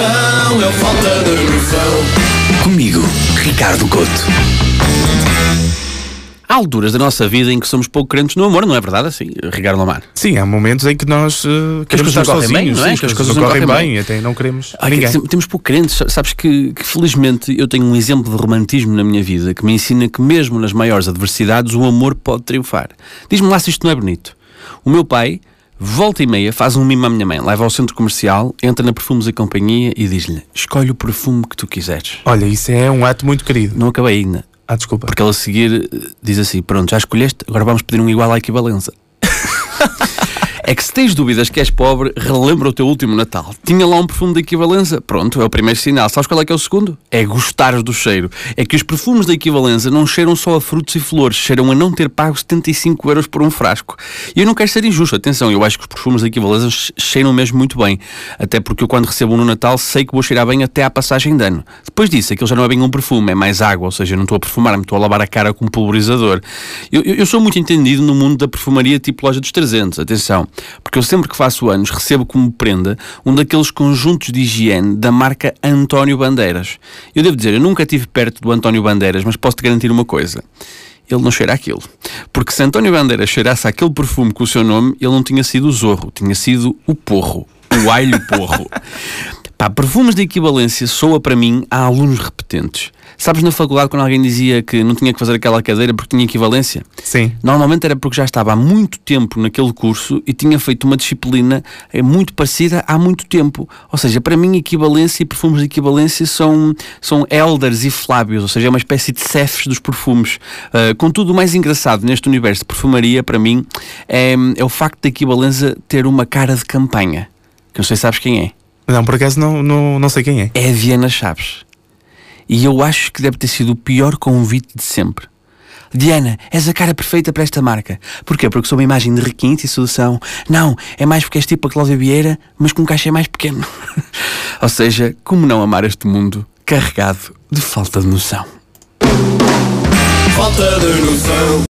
uma falta de noção. Comigo, Ricardo Couto. Há alturas da nossa vida em que somos pouco crentes no amor, não é verdade assim, Ricardo Lamar? Sim, há momentos em que nós uh, queremos coisas estar não correm bem, não é? sim, Que as as coisas coisas não correm correm bem, até não queremos Ah, ninguém. que Temos pouco crentes. Sabes que, que, felizmente eu tenho um exemplo de romantismo na minha vida que me ensina que mesmo nas maiores adversidades o amor pode triunfar. Diz-me lá se isto não é bonito. O meu pai, volta e meia, faz um mimo à minha mãe, leva ao centro comercial, entra na Perfumes e Companhia e diz-lhe: escolhe o perfume que tu quiseres. Olha, isso é um ato muito querido. Não acabei ainda. Ah, desculpa. Porque ele a seguir eh, diz assim: Pronto, já escolheste, agora vamos pedir um igual à equivalência. É que se tens dúvidas que és pobre, relembra o teu último Natal. Tinha lá um perfume de equivalência. Pronto, é o primeiro sinal. Sabes qual é que é o segundo? É gostares do cheiro. É que os perfumes da equivalência não cheiram só a frutos e flores, cheiram a não ter pago 75 euros por um frasco. E eu não quero ser injusto, atenção, eu acho que os perfumes da equivalência cheiram mesmo muito bem. Até porque eu, quando recebo um no Natal, sei que vou cheirar bem até à passagem de ano. Depois disso, aquilo já não é bem um perfume, é mais água, ou seja, eu não estou a perfumar-me, estou a lavar a cara com um pulverizador. Eu, eu, eu sou muito entendido no mundo da perfumaria tipo loja dos 300, atenção, porque eu sempre que faço anos recebo como prenda um daqueles conjuntos de higiene da marca António Bandeiras. Eu devo dizer, eu nunca estive perto do António Bandeiras, mas posso-te garantir uma coisa. Ele não cheira aquilo. Porque se António Bandeiras cheirasse aquele perfume com o seu nome, ele não tinha sido o Zorro, tinha sido o Porro. O alho porro. Pá, perfumes de equivalência soa para mim a alunos repetentes. Sabes na faculdade quando alguém dizia que não tinha que fazer aquela cadeira porque tinha equivalência? Sim. Normalmente era porque já estava há muito tempo naquele curso e tinha feito uma disciplina eh, muito parecida há muito tempo. Ou seja, para mim, equivalência e perfumes de equivalência são, são elders e flábios, ou seja, é uma espécie de cefes dos perfumes. Uh, contudo, o mais engraçado neste universo de perfumaria, para mim, é, é o facto da equivalência ter uma cara de campanha. Que não sei se sabes quem é. Não, por acaso não, não, não sei quem é. É a Viana Chaves. E eu acho que deve ter sido o pior convite de sempre. Diana, és a cara perfeita para esta marca. Porquê? Porque sou uma imagem de requinte e sedução. Não, é mais porque és tipo a Cláudia Vieira, mas com um cachê mais pequeno. Ou seja, como não amar este mundo carregado de falta de noção? Falta de noção.